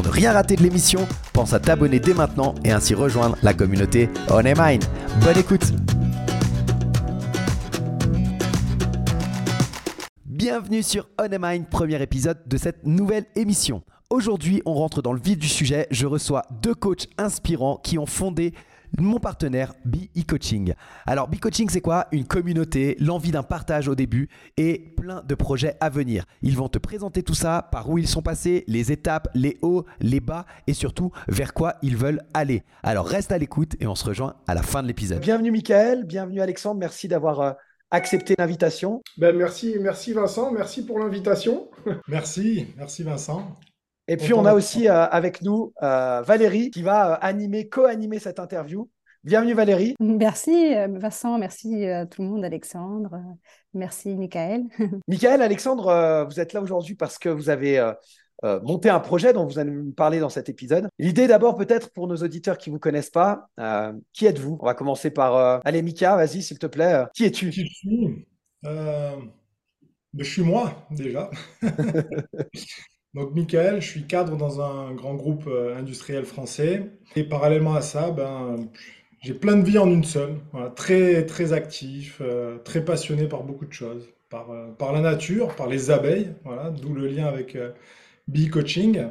Pour ne rien rater de l'émission, pense à t'abonner dès maintenant et ainsi rejoindre la communauté On Mine. Bonne écoute Bienvenue sur On Mind, premier épisode de cette nouvelle émission. Aujourd'hui, on rentre dans le vif du sujet. Je reçois deux coachs inspirants qui ont fondé mon partenaire BE Coaching. Alors BE Coaching c'est quoi? Une communauté, l'envie d'un partage au début et plein de projets à venir. Ils vont te présenter tout ça, par où ils sont passés, les étapes, les hauts, les bas et surtout vers quoi ils veulent aller. Alors reste à l'écoute et on se rejoint à la fin de l'épisode. Bienvenue Michael, bienvenue Alexandre, merci d'avoir euh, accepter l'invitation. Ben merci, merci Vincent, merci pour l'invitation. merci, merci Vincent. Et puis on a aussi euh, avec nous euh, Valérie qui va euh, animer, co-animer cette interview. Bienvenue Valérie. Merci Vincent, merci à tout le monde, Alexandre, merci Michael. Michael, Alexandre, vous êtes là aujourd'hui parce que vous avez euh, monter un projet dont vous allez nous parler dans cet épisode. L'idée d'abord peut-être pour nos auditeurs qui ne vous connaissent pas, euh, qui êtes-vous? On va commencer par... Euh, allez Mika, vas-y s'il te plaît. qui es-tu? Qui suis Je suis moi déjà. Donc Michael, je suis cadre dans un grand groupe industriel français. Et parallèlement à ça, ben, j'ai plein de vies en une seule. très, très actif, très passionné par beaucoup de choses. Par, par la nature, par les abeilles, voilà, d'où le lien avec Coaching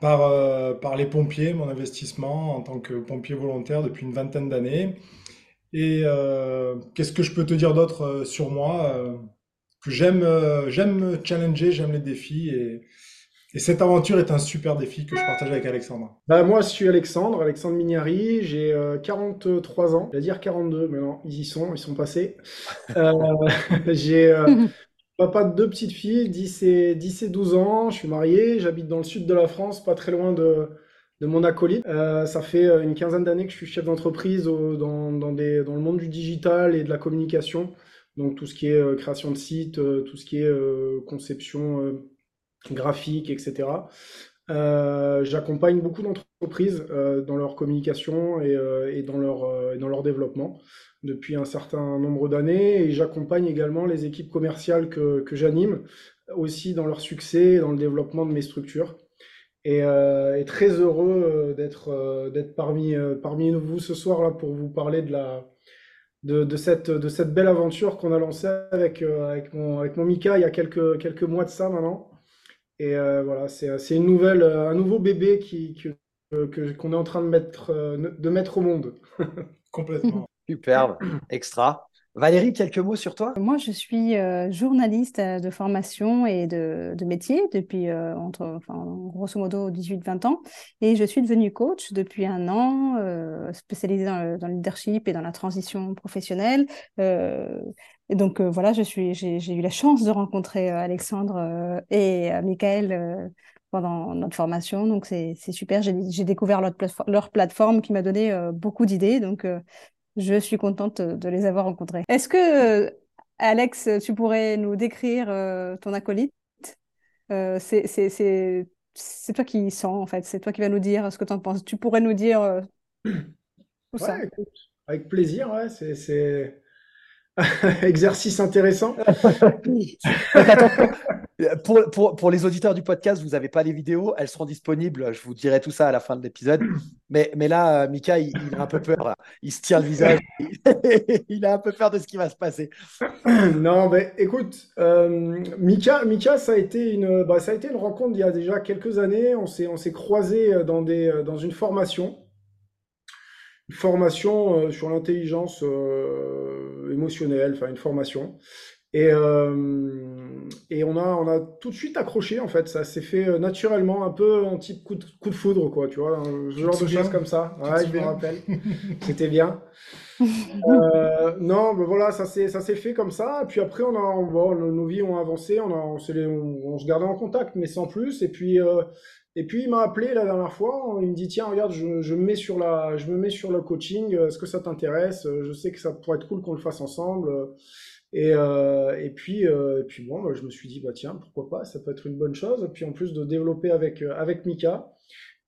par, euh, par les pompiers, mon investissement en tant que pompier volontaire depuis une vingtaine d'années. Et euh, qu'est-ce que je peux te dire d'autre euh, sur moi Que j'aime j'aime me challenger, j'aime les défis et, et, cette aventure est un super défi que je partage avec Alexandre. Bah, moi, je suis Alexandre, Alexandre Mignari, j'ai 43 ans, je vais dire 42, mais non, ils y sont, ils sont passés. j'ai Papa de deux petites filles, 10 et, 10 et 12 ans, je suis marié, j'habite dans le sud de la France, pas très loin de, de mon acolyte. Euh, ça fait euh, une quinzaine d'années que je suis chef d'entreprise dans, dans, des, dans le monde du digital et de la communication. Donc tout ce qui est euh, création de sites, tout ce qui est conception graphique, etc. J'accompagne beaucoup d'entreprises dans leur communication et, et dans, leur, dans leur développement depuis un certain nombre d'années et j'accompagne également les équipes commerciales que, j'anime aussi dans leur succès et dans le développement de mes structures. Et, euh, très heureux euh, d'être euh, parmi, parmi vous ce soir là pour vous parler de, la, de cette, de cette belle aventure qu'on a lancée avec, avec, mon, avec mon Mika il y a quelques, quelques mois de ça maintenant. Et voilà, c'est une nouvelle, un nouveau bébé qui, que, qu'on est en train de mettre, de mettre au monde. Complètement. Superbe, extra. Valérie, quelques mots sur toi? Moi, je suis euh, journaliste euh, de formation et de, métier depuis, euh, entre, enfin, grosso modo, 18-20 ans. Et je suis devenue coach depuis un an, spécialisée dans le, leadership et dans la transition professionnelle. et donc, voilà, j'ai eu la chance de rencontrer Alexandre et Michael pendant notre formation. Donc, c'est super. J'ai découvert leur, plateforme qui m'a donné beaucoup d'idées. Donc, je suis contente de les avoir rencontrés. Est-ce que, Alex, tu pourrais nous décrire euh, ton acolyte? Euh, C'est toi qui sens, en fait. C'est toi qui vas nous dire ce que tu en penses. Tu pourrais nous dire euh, tout ça. avec plaisir, ouais. C'est exercice intéressant. pour, pour, les auditeurs du podcast, vous n'avez pas les vidéos, elles seront disponibles. Je vous dirai tout ça à la fin de l'épisode. Mais, là, euh, Mika, il, a un peu peur. Il se tire le visage. il a un peu peur de ce qui va se passer. Non, mais écoute, euh, Mika, Mika, ça a été une, bah, ça a été une rencontre il y a déjà quelques années. On s'est, on s'est croisés euh, dans des, euh, dans une formation, une formation sur l'intelligence émotionnelle, enfin une formation. Et, et on, a, on a tout de suite accroché, en fait. Ça s'est fait naturellement, un peu en type coup de, coup de foudre, quoi, tu vois, ce genre de choses comme ça. Ouais, je me rappelle. C'était bien. Euh, non, mais voilà, ça s'est fait comme ça. Et puis après, on a, bon, nos vies ont avancé, on a, on, on, se gardait en contact, mais sans plus. Et puis, euh, et puis il m'a appelé la dernière fois. Il me dit tiens, regarde, je, je me mets sur la, je me mets sur le coaching. Est-ce que ça t'intéresse? Je sais que ça pourrait être cool qu'on le fasse ensemble. Et, euh, et puis, et puis bon, bah, je me suis dit bah tiens, pourquoi pas Ça peut être une bonne chose. Et puis en plus de développer avec avec Mika.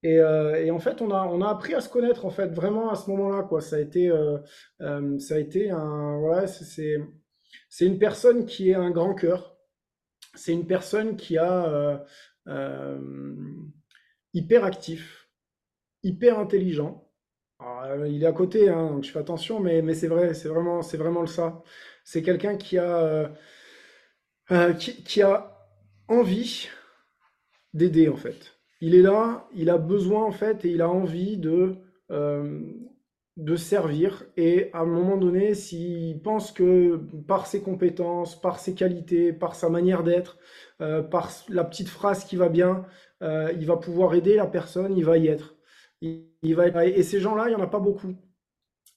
Et, euh, en fait, on a, on a appris à se connaître en fait vraiment à ce moment-là quoi. Ça a été, euh, euh, ça a été un, c'est, c'est une personne qui est un grand cœur. C'est une personne qui a hyper actif, hyper intelligent. il est à côté, hein, donc je fais attention, mais, mais c'est vrai, c'est vraiment, c'est vraiment le ça. C'est quelqu'un qui a, qui, qui a envie d'aider en fait il est là, il a besoin en fait et il a envie de, euh, de servir. Et à un moment donné, s'il pense que par ses compétences, par ses qualités, par sa manière d'être, euh, par la petite phrase qui va bien, euh, il va pouvoir aider la personne, il va y être. Va Et ces gens-là, il n'y en a pas beaucoup.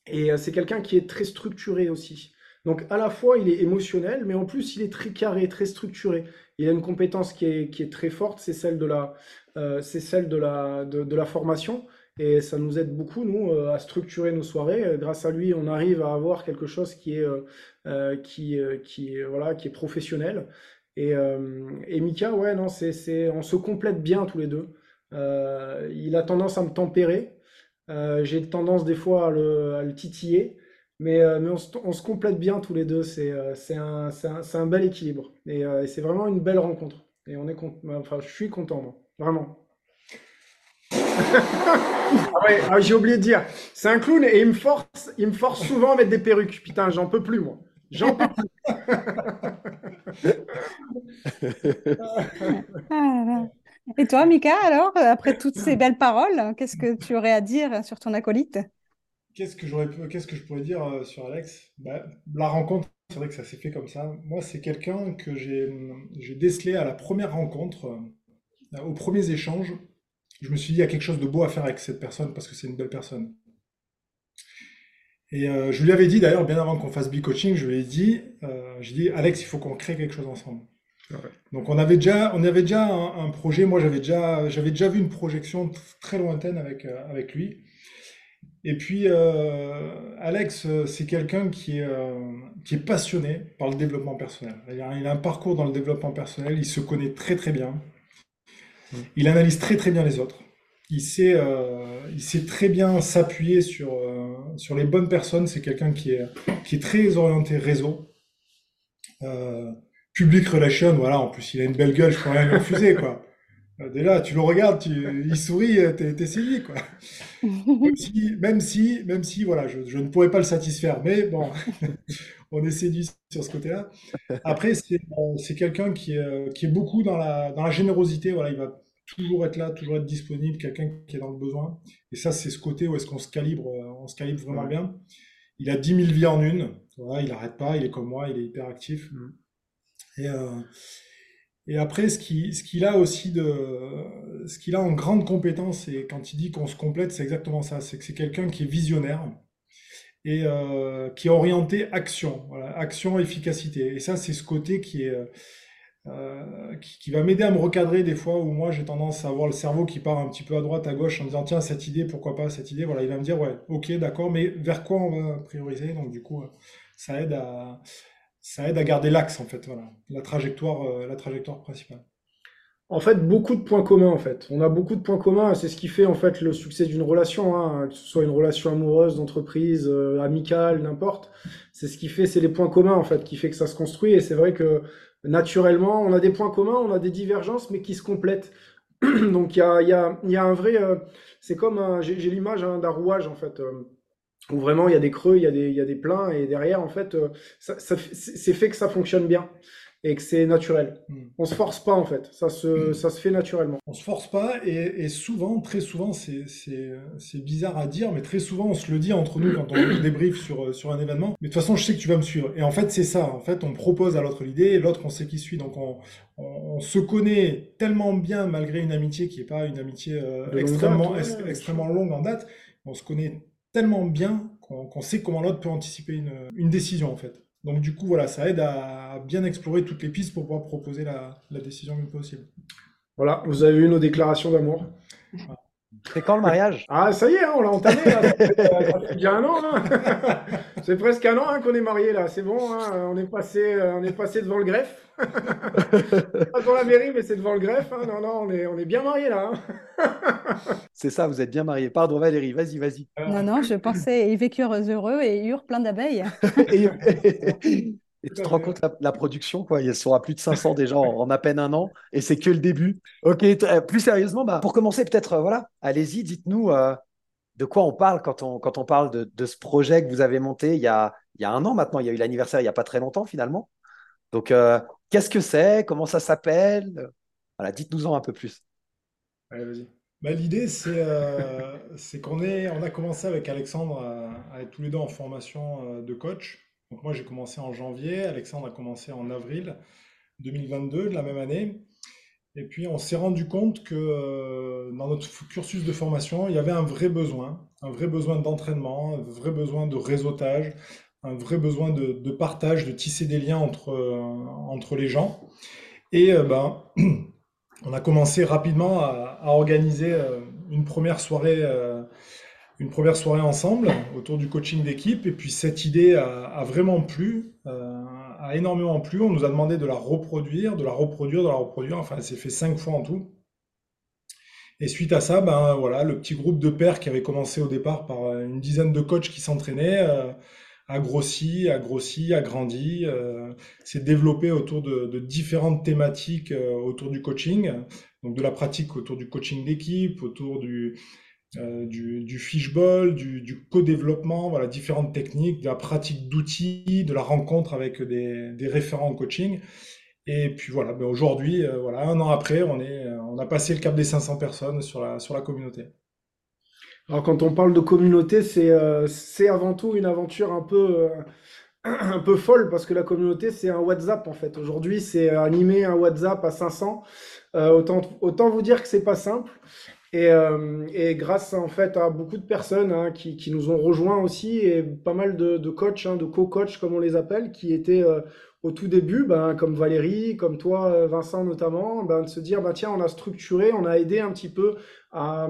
Et c'est quelqu'un qui est très structuré aussi. Donc à la fois il est émotionnel, mais en plus il est très carré, très structuré. Il a une compétence qui est, qui est très forte, c'est celle de la, euh, c'est celle de la, de, la formation. Et ça nous aide beaucoup, nous, euh, à structurer nos soirées. Euh, grâce à lui, on arrive à avoir quelque chose qui est, qui, qui, voilà, qui est professionnel. Et, et Mika, ouais, non, c'est, on se complète bien tous les deux. il a tendance à me tempérer. j'ai tendance des fois à le, à le titiller. Mais, mais on, se, complète bien tous les deux. C'est, c'est, un, bel équilibre. Et, et c'est vraiment une belle rencontre. Et on est enfin, je suis content, moi. Vraiment. ah ouais, ah, j'ai oublié de dire. C'est un clown et il me force, il me force souvent à mettre des perruques. Putain, j'en peux plus, moi. J'en peux plus. Ah et toi, Mika, alors, après toutes ces belles paroles, qu'est-ce que tu aurais à dire sur ton acolyte? Qu'est-ce que j'aurais, qu'est-ce que je pourrais dire euh, sur Alex? Bah, La rencontre, c'est vrai que ça s'est fait comme ça. Moi, c'est quelqu'un que j'ai, j'ai décelé à la première rencontre euh, aux premiers échanges, je me suis dit, il y a quelque chose de beau à faire avec cette personne parce que c'est une belle personne. Et euh, je lui avais dit d'ailleurs, bien avant qu'on fasse B-Coaching, je lui ai dit, euh, j'ai dit, Alex, il faut qu'on crée quelque chose ensemble. Donc on avait déjà, on avait déjà un, projet, moi j'avais déjà, j'avais déjà vu une projection très lointaine avec, avec lui. Et puis Alex, c'est quelqu'un qui est, qui est passionné par le développement personnel. Il a, un parcours dans le développement personnel, il se connaît très très bien. Il analyse très très bien les autres. Il sait, euh, il sait très bien s'appuyer sur, euh, sur les bonnes personnes. C'est quelqu'un qui est, qui est très orienté réseau. Euh, public relation, voilà, en plus il a une belle gueule, je pourrais rien lui refuser, quoi. Déjà, tu le regardes, tu, il sourit, t'es, t'es séduit, quoi. Même si, même si, même si voilà, je, je, ne pourrais pas le satisfaire, mais bon, on est séduit sur ce côté-là. Après, c'est, c'est quelqu'un qui est, qui est beaucoup dans la, dans la générosité, voilà, il va toujours être là, toujours être disponible, quelqu'un qui est dans le besoin. Et ça, c'est ce côté où est-ce qu'on se calibre, euh, on se calibre vraiment bien. Il a 10 000 vies en une. Voilà, il n'arrête pas, il est comme moi, il est hyper actif. Mm. Et, euh, et après, ce qu'il a aussi de, ce qu'il a en grande compétence, et quand il dit qu'on se complète, c'est exactement ça. C'est que c'est quelqu'un qui est visionnaire et euh, qui est orienté action, action, efficacité. Et ça, c'est ce côté qui est euh, qui, va m'aider à me recadrer des fois où moi j'ai tendance à avoir le cerveau qui part un petit peu à droite, à gauche en disant tiens cette idée, pourquoi pas cette idée, voilà, il va me dire ouais, ok, d'accord, mais vers quoi on va prioriser? Donc du coup, ça aide à ça aide à garder l'axe en fait, voilà, la trajectoire, euh, la trajectoire principale. En fait, beaucoup de points communs en fait. On a beaucoup de points communs, c'est ce qui fait en fait le succès d'une relation, hein, que ce soit une relation amoureuse, d'entreprise, amicale, n'importe. C'est ce qui fait, c'est les points communs en fait qui fait que ça se construit. Et c'est vrai que naturellement, on a des points communs, on a des divergences, mais qui se complètent. Donc il y a, y, a, y a, un vrai... Euh, c'est comme... J'ai l'image hein, d'un rouage, en fait, euh, où vraiment il y a des creux, il y, a des, y a des pleins, et derrière, en fait, euh, ça, c'est fait que ça fonctionne bien. et que c'est naturel. Hmm. On se force pas en fait, ça se, hmm. ça se fait naturellement. On se force pas et, souvent, très souvent, c'est bizarre à dire, mais très souvent on se le dit entre nous quand on débrief sur, sur un événement. Mais de toute façon, je sais que tu vas me suivre. Et en fait, c'est ça. En fait, on propose à l'autre l'idée et l'autre on sait qui suit. Donc on, on, se connaît tellement bien malgré une amitié qui n'est pas une amitié euh, extrêmement, extrêmement longue en date. On se connaît tellement bien qu'on sait comment l'autre peut anticiper une, une décision en fait. Donc du coup, voilà, ça aide à bien explorer toutes les pistes pour pouvoir proposer la, décision mieux possible. Voilà, vous avez eu nos déclarations d'amour. C'est quand le mariage? Ah, ça y est, hein, on l'a entamé. Là. Ça, fait, bien un an. Hein. C'est presque un an hein, qu'on est marié là. C'est bon, on, est passé, euh, on est passé devant le greffe. Pas devant la mairie, mais c'est devant le greffe. Non, non, on est, on est bien mariés là. c'est ça, vous êtes bien mariés. Pardon Valérie, vas-y, vas-y. Non, non, je pensais ils vécurent heureux et eurent plein d'abeilles. Et tu te rends compte la, la, production, quoi. Il sera plus de 500 déjà en, à peine un an, et c'est que le début. Ok, euh, plus sérieusement, bah, pour commencer, peut-être, euh, voilà, allez-y, dites-nous euh, de quoi on parle quand on, quand on parle de, ce projet que vous avez monté il y a, un an maintenant. Il y a eu l'anniversaire il n'y a pas très longtemps finalement. Donc, qu'est-ce que c'est? Comment ça s'appelle? Voilà, dites-nous-en un peu plus. Bah, L'idée, c'est c'est qu'on on a commencé avec Alexandre à, à, être tous les deux en formation de coach. Moi, j'ai commencé en janvier, Alexandre a commencé en avril 2022 de la même année. Et puis, on s'est rendu compte que euh, dans notre cursus de formation, il y avait un vrai besoin, un vrai besoin d'entraînement, un vrai besoin de réseautage, un vrai besoin de, partage, de tisser des liens entre, euh, entre les gens. Et euh, ben, on a commencé rapidement à, organiser une première soirée une première soirée ensemble autour du coaching d'équipe. Et puis cette idée a, vraiment plu, a énormément plu. On nous a demandé de la reproduire, de la reproduire, de la reproduire. Enfin, elle s'est fait cinq fois en tout. Et suite à ça, ben voilà, le petit groupe de pairs qui avait commencé au départ par une dizaine de coachs qui s'entraînaient euh, a grossi, a grossi, a grandi, euh, s'est développé autour de, de différentes thématiques autour du coaching, donc de la pratique autour du coaching d'équipe, autour du, euh, du, du, fishball, du, co-développement, voilà, différentes techniques, de la pratique d'outils, de la rencontre avec des, référents en coaching. Et puis voilà, ben aujourd'hui, euh, voilà, un an après, on, est, on a passé le cap des 500 personnes sur la, sur la communauté. Alors quand on parle de communauté, c'est euh, avant tout une aventure un peu, un peu folle parce que la communauté, c'est un WhatsApp en fait. Aujourd'hui, c'est animer un WhatsApp à 500. autant, autant vous dire que c'est pas simple. Et, euh, et, grâce en fait à beaucoup de personnes hein, qui, nous ont rejoints aussi et pas mal de, coachs, hein, de co-coachs comme on les appelle, qui étaient euh, au tout début, ben, comme Valérie, comme toi euh, Vincent notamment, ben, de se dire ben, tiens on a structuré, on a aidé un petit peu à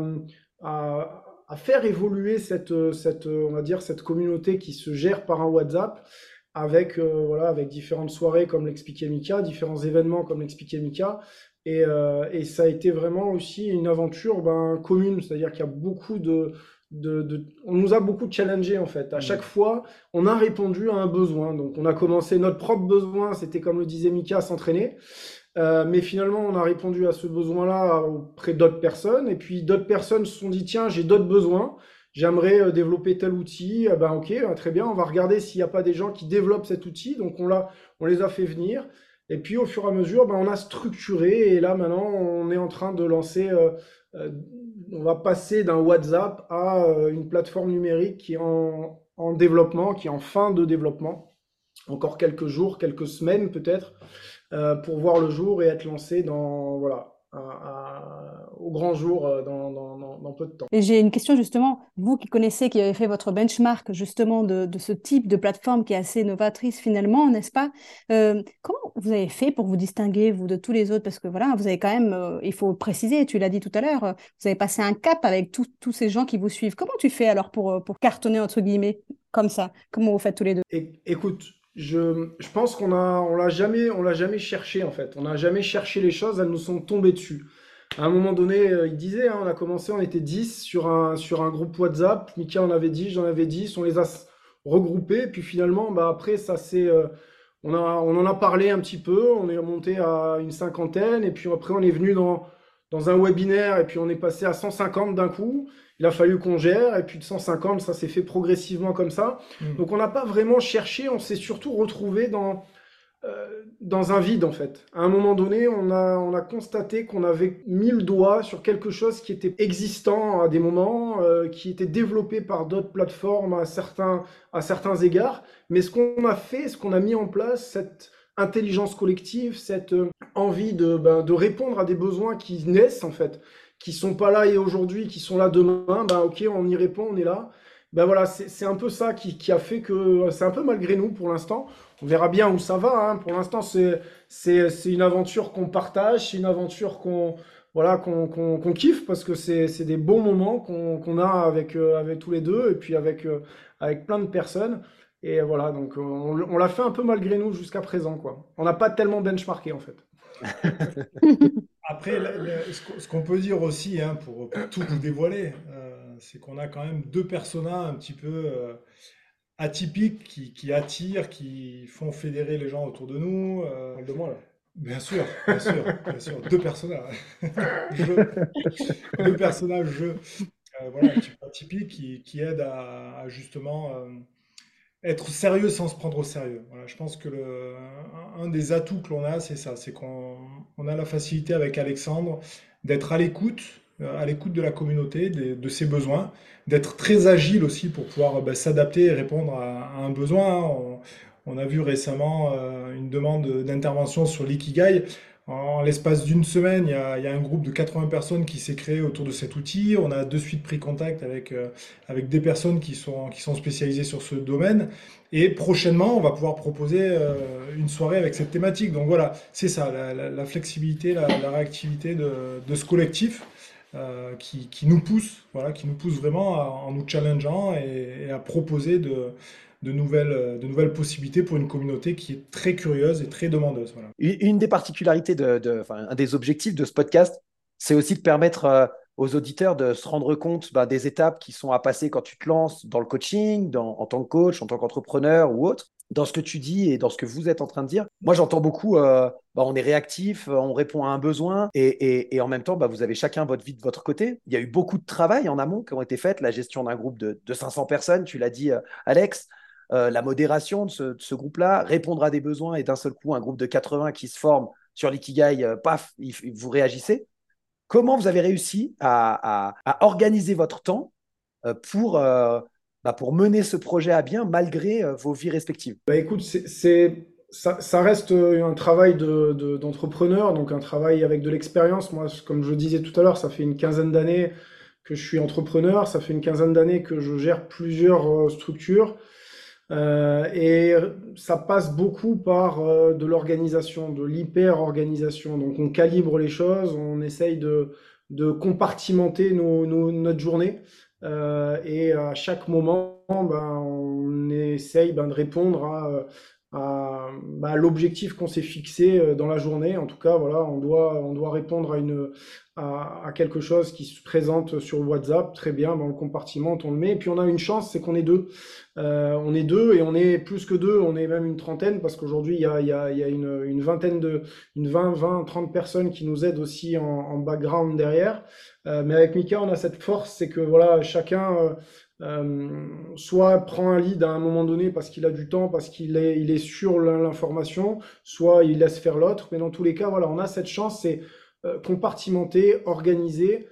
faire évoluer cette, cette, on va dire, cette communauté qui se gère par un WhatsApp avec, voilà, avec différentes soirées comme l'expliquait Mika, différents événements comme l'expliquait Mika, et, euh, et, ça a été vraiment aussi une aventure ben, commune, c'est-à-dire qu'il y a beaucoup de, de, de, On nous a beaucoup challengé en fait. À mmh. chaque fois, on a répondu à un besoin. Donc on a commencé notre propre besoin, c'était comme le disait Mika, s'entraîner. Euh, mais finalement, on a répondu à ce besoin-là auprès d'autres personnes. Et puis d'autres personnes se sont dit, tiens, j'ai d'autres besoins. J'aimerais euh, développer tel outil. Eh ben ok, très bien. On va regarder s'il n'y a pas des gens qui développent cet outil. Donc on, l'a, on les a fait venir. Et puis au fur et à mesure, ben, on a structuré et là maintenant on est en train de lancer, euh, euh, on va passer d'un WhatsApp à euh, une plateforme numérique qui est en, en, développement, qui est en fin de développement. Encore quelques jours, quelques semaines peut-être, pour voir le jour et être lancé dans voilà au grand jour dans, dans, peu de temps. Et j'ai une question justement, vous qui connaissez, qui avez fait votre benchmark justement de, de ce type de plateforme qui est assez novatrice finalement, n'est-ce pas? Euh, Comment vous avez fait pour vous distinguer, vous, de tous les autres? Parce que voilà, vous avez quand même, euh, il faut préciser, tu l'as dit tout à l'heure, vous avez passé un cap avec tous ces gens qui vous suivent. Comment tu fais alors pour, pour cartonner, entre guillemets, comme ça? Comment vous faites tous les deux? Écoute, je, je pense qu'on a, on l'a jamais, on l'a jamais cherché en fait. On n'a jamais cherché les choses, elles nous sont tombées dessus. À un moment donné, euh, il disait, hein, on a commencé, on était 10 sur un, sur un groupe WhatsApp. Mika en avait 10, j'en avais 10, on les a regroupés. Puis finalement, bah, après, ça c'est, euh, on, a, on en a parlé un petit peu, on est monté à une cinquantaine. Et puis après, on est venu dans, dans un webinaire et puis on est passé à 150 d'un coup il a fallu qu'on gère, et puis de 150, ça s'est fait progressivement comme ça. Mm. Donc on n'a pas vraiment cherché, on s'est surtout retrouvé dans, euh, dans un vide en fait. À un moment donné, on a, on a constaté qu'on avait mis le doigt sur quelque chose qui était existant à des moments, euh, qui était développé par d'autres plateformes à certains, à certains égards. Mais ce qu'on a fait, ce qu'on a mis en place, cette intelligence collective, cette euh, envie de, ben, de répondre à des besoins qui naissent en fait, qui sont pas là et aujourd'hui, qui sont là demain, ben ok, on y répond, on est là. Ben voilà, c'est un peu ça qui, qui a fait que c'est un peu malgré nous pour l'instant. On verra bien où ça va. Hein. Pour l'instant, c'est une aventure qu'on partage, c'est une aventure qu'on voilà, qu'on kiffe parce que c'est des bons moments qu'on a avec, euh, avec tous les deux et puis avec, euh, avec plein de personnes. Et voilà, donc on, on l'a fait un peu malgré nous jusqu'à présent. Quoi. On n'a pas tellement benchmarké en fait. Après, ce qu'on peut dire aussi, hein, pour, tout vous dévoiler, euh, c'est qu'on a quand même deux personnages un petit peu atypiques qui, qui, attirent, qui font fédérer les gens autour de nous. Euh, de moi, là. Bien sûr, bien sûr, bien sûr. Deux personnages. Deux personnages jeux. Euh, voilà, un petit peu atypiques qui, qui aident à, justement euh, être sérieux sans se prendre au sérieux. Voilà, je pense que le, un, des atouts que l'on a, c'est ça, c'est qu'on on a la facilité avec Alexandre d'être à l'écoute, euh, à l'écoute de la communauté, de, ses besoins, d'être très agile aussi pour pouvoir ben, s'adapter et répondre à, un besoin. On, a vu récemment euh, une demande d'intervention sur l'ikigai. En l'espace d'une semaine, il y, a, un groupe de 80 personnes qui s'est créé autour de cet outil. On a de suite pris contact avec, euh, avec des personnes qui sont, qui sont spécialisées sur ce domaine. Et prochainement, on va pouvoir proposer une soirée avec cette thématique. Donc voilà, c'est ça, la, flexibilité, la, réactivité de, ce collectif. Euh, qui, nous pousse, voilà, qui nous pousse vraiment en nous challengeant et, à proposer de, nouvelles, de nouvelles possibilités pour une communauté qui est très curieuse et très demandeuse. Voilà. Une des particularités, de, de un des objectifs de ce podcast, c'est aussi de permettre euh, aux auditeurs de se rendre compte bah, des étapes qui sont à passer quand tu te lances dans le coaching, en tant que coach, en tant qu'entrepreneur ou autre dans ce que tu dis et dans ce que vous êtes en train de dire. Moi, j'entends beaucoup, euh, bah, on est réactif, euh, on répond à un besoin, et, en même temps, bah, vous avez chacun votre vie de votre côté. Il y a eu beaucoup de travail en amont qui ont été fait, la gestion d'un groupe de, 500 personnes, tu l'as dit, euh, Alex, la modération de ce, groupe-là, répondre à des besoins, et d'un seul coup, un groupe de 80 qui se forme sur l'ikigai, paf, vous réagissez. Comment vous avez réussi à, organiser votre temps pour bah, pour mener ce projet à bien malgré euh, vos vies respectives? Bah, Écoute, ça, reste euh, un travail de, d'entrepreneur, donc un travail avec de l'expérience. Moi, comme je disais tout à l'heure, ça fait une quinzaine d'années que je suis entrepreneur, ça fait une quinzaine d'années que je gère plusieurs euh, structures. Euh, et ça passe beaucoup par de l'organisation, de l'hyper-organisation. Donc on calibre les choses, on essaye de, compartimenter notre journée. Euh, et à chaque moment, ben, on essaye ben, de répondre à, à bah, l'objectif qu'on s'est fixé euh, dans la journée. En tout cas, voilà, on doit, on doit répondre à, une, à, à quelque chose qui se présente sur WhatsApp. Très bien, dans le compartiment, on le met. Et puis on a une chance, c'est qu'on est deux. Euh, on est deux et on est plus que deux, on est même une trentaine parce qu'aujourd'hui il y a, y a, y a une, une, vingtaine de, une 20, 20, 30 personnes qui nous aident aussi en, en background derrière. Euh, mais avec Mika, on a cette force, c'est que voilà, chacun euh, euh, soit prend un lead à un moment donné parce qu'il a du temps, parce qu'il est, il est sur l'information, soit il laisse faire l'autre. Mais dans tous les cas, voilà, on a cette chance, c'est compartimenter, organiser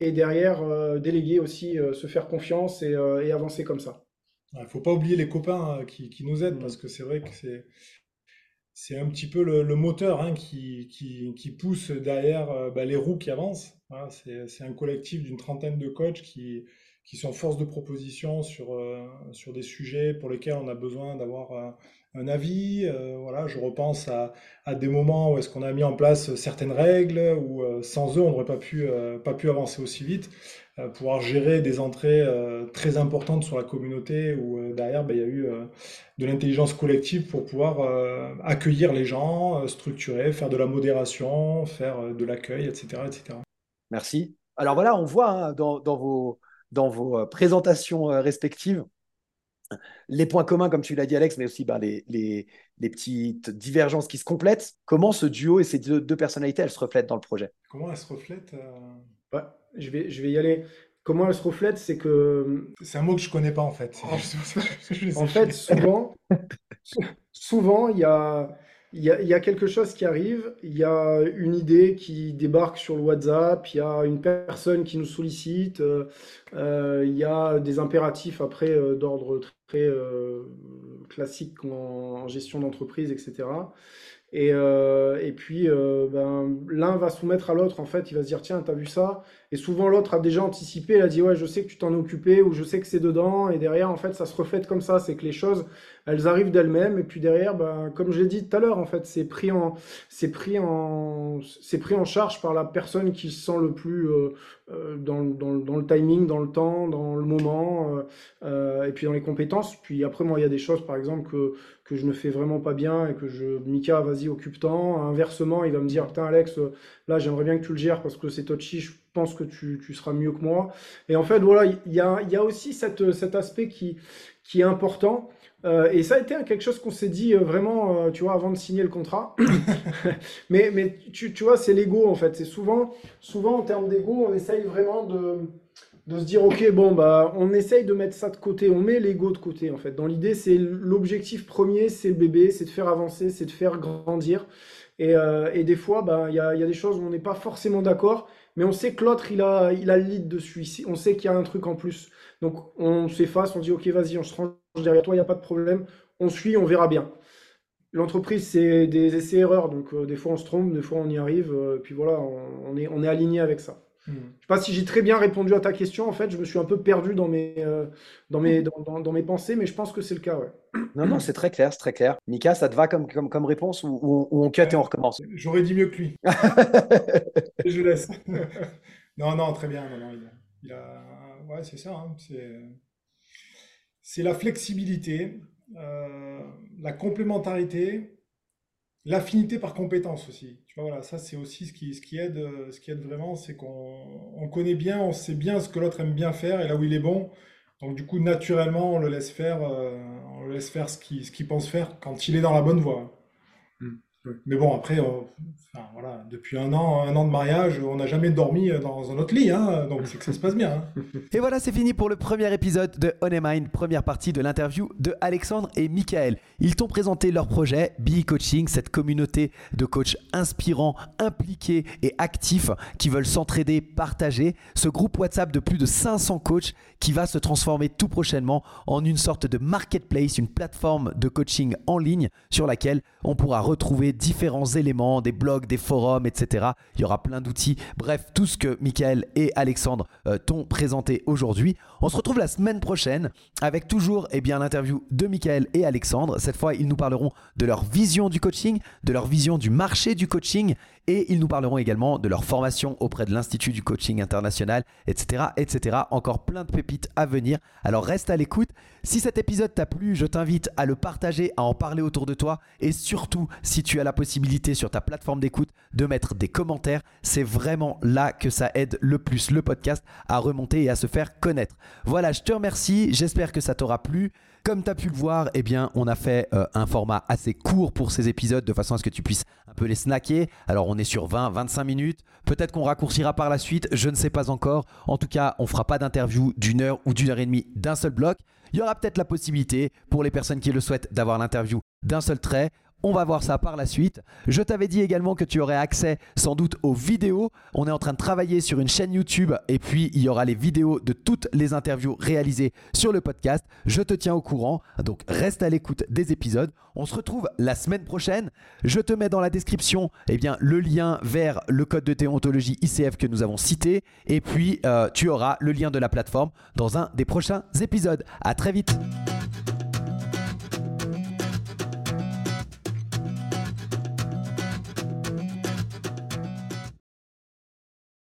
et derrière déléguer aussi, se faire confiance et, et avancer comme ça. Il ne faut pas oublier les copains qui, qui nous aident mmh. parce que c'est vrai que c'est c'est un petit peu le, moteur hein, qui, qui, qui, pousse derrière euh, bah, les roues qui avancent. Hein. C'est un collectif d'une trentaine de coachs qui, qui sont force de proposition sur, euh, sur des sujets pour lesquels on a besoin d'avoir euh, un avis. voilà, je repense à, à des moments où est-ce qu'on a mis en place certaines règles, où sans eux, on n'aurait pas pu, pas pu avancer aussi vite. Euh, pouvoir gérer des entrées euh, très importantes sur la communauté où euh, derrière ben, il y a eu de l'intelligence collective pour pouvoir accueillir les gens, structurer, faire de la modération, faire de l'accueil, etc., etc. Merci. Alors voilà, on voit hein, dans, vos, dans vos présentations respectives les points communs, comme tu l'as dit, Alex, mais aussi ben, les, les, les, petites divergences qui se complètent. Comment ce duo et ces deux, deux, personnalités, elles se reflètent dans le projet? Comment elles se reflètent je vais, je vais y aller. Comment elle se reflète, c'est que. C'est un mot que je connais pas en fait. En, fait, souvent, souvent il y a, il y, a, quelque chose qui arrive, il y a une idée qui débarque sur le WhatsApp, il y a une personne qui nous sollicite, euh, il y a des impératifs après d'ordre très classique en, gestion d'entreprise, etc. Et, et puis, ben, l'un va soumettre à l'autre, en fait, il va se dire, tiens, t'as vu ça? Et souvent, l'autre a déjà anticipé, il a dit Ouais, je sais que tu t'en es occupé, ou je sais que c'est dedans. Et derrière, en fait, ça se reflète comme ça. C'est que les choses, elles arrivent d'elles-mêmes. Et puis derrière, ben, comme je l'ai dit tout à l'heure, en fait, c'est pris, en, c'est, pris en, c'est pris en charge par la personne qui se sent le plus euh, euh, dans, dans, dans, le timing, dans le temps, dans le moment, euh, et puis dans les compétences. Puis après, moi, il y a des choses, par exemple, que, que je ne fais vraiment pas bien et que je, Mika, vas-y, occupe-temps. Inversement, il va me dire Putain, Alex, là, j'aimerais bien que tu le gères parce que c'est touchy pense que tu, seras mieux que moi. Et en fait, voilà, il y a, y a, aussi cette, cet aspect qui, qui est important. Euh, et ça a été quelque chose qu'on s'est dit euh, vraiment, euh, tu vois, avant de signer le contrat. mais mais tu, tu vois, c'est l'ego en fait. C'est souvent, souvent en termes d'ego, on essaye vraiment de, de se dire, ok, bon, bah, on essaye de mettre ça de côté. On met l'ego de côté en fait. Dans l'idée, c'est l'objectif premier, c'est le bébé, c'est de faire avancer, c'est de faire grandir. Et, et des fois, bah, il y, a, y a des choses où on n'est pas forcément d'accord mais on sait que l'autre, il a, il a le lead dessus. On sait qu'il y a un truc en plus. Donc on s'efface, on dit ok, vas-y, on se range derrière toi, il n'y a pas de problème. On suit, on verra bien. L'entreprise, c'est des essais-erreurs, donc euh, des fois on se trompe, des fois on y arrive, euh, puis voilà, on, est, on est aligné avec ça. Hmm. Je ne sais pas si j'ai très bien répondu à ta question. En fait, je me suis un peu perdu dans mes, euh, dans mes, dans, dans, mes pensées, mais je pense que c'est le cas. Ouais. Non, non, c'est très clair, c'est très clair. Mika, ça te va comme, comme, comme réponse ou, on cut et on recommence? J'aurais dit mieux que lui. je laisse. non, non, très bien. Non, non, il a, Ouais, c'est ça. Hein, c'est la flexibilité, euh, la complémentarité L'affinité par compétence aussi. Tu vois, voilà, ça c'est aussi ce qui, aide, ce qui aide vraiment, c'est qu'on connaît bien, on sait bien ce que l'autre aime bien faire et là où il est bon. Donc du coup, naturellement, on le laisse faire, euh, on le laisse faire ce ce qu'il pense faire quand il est dans la bonne voie. Mais bon, après, voilà, depuis un an, un an de mariage, on n'a jamais dormi dans un autre lit, hein, donc c'est que ça se passe bien. Hein. Et voilà, c'est fini pour le premier épisode de On Mind, première partie de l'interview de Alexandre et Michael. Ils t'ont présenté leur projet Be Coaching, cette communauté de coachs inspirants, impliqués et actifs qui veulent s'entraider, partager. Ce groupe WhatsApp de plus de 500 coachs qui va se transformer tout prochainement en une sorte de marketplace, une plateforme de coaching en ligne sur laquelle on pourra retrouver différents éléments, des blogs, des forums, etc. Il y aura plein d'outils. Bref, tout ce que Michael et Alexandre euh, t'ont présenté aujourd'hui. On se retrouve la semaine prochaine avec toujours eh bien, l'interview de Michael et Alexandre. Cette fois, ils nous parleront de leur vision du coaching, de leur vision du marché du coaching et ils nous parleront également de leur formation auprès de l'Institut du coaching international, etc., etc. Encore plein de pépites à venir. Alors reste à l'écoute. Si cet épisode t'a plu, je t'invite à le partager, à en parler autour de toi et surtout, si as la possibilité sur ta plateforme d'écoute de mettre des commentaires, c'est vraiment là que ça aide le plus le podcast à remonter et à se faire connaître. Voilà, je te remercie. J'espère que ça t'aura plu. Comme tu as pu le voir, eh bien, on a fait euh, un format assez court pour ces épisodes de façon à ce que tu puisses un peu les snacker. Alors, on est sur 20, 25 minutes. Peut-être qu'on raccourcira par la suite, je ne sais pas encore. En tout cas, on fera pas d'interview d'une heure ou d'une heure et demie d'un seul bloc. Il y aura peut-être la possibilité, pour les personnes qui le souhaitent, d'avoir l'interview d'un seul trait. On va voir ça par la suite. Je t'avais dit également que tu aurais accès sans doute aux vidéos. On est en train de travailler sur une chaîne YouTube et puis il y aura les vidéos de toutes les interviews réalisées sur le podcast. Je te tiens au courant, donc reste à l'écoute des épisodes. On se retrouve la semaine prochaine. Je te mets dans la description eh bien, le lien vers le code de déontologie ICF que nous avons cité et puis euh, tu auras le lien de la plateforme dans un des prochains épisodes. À très vite.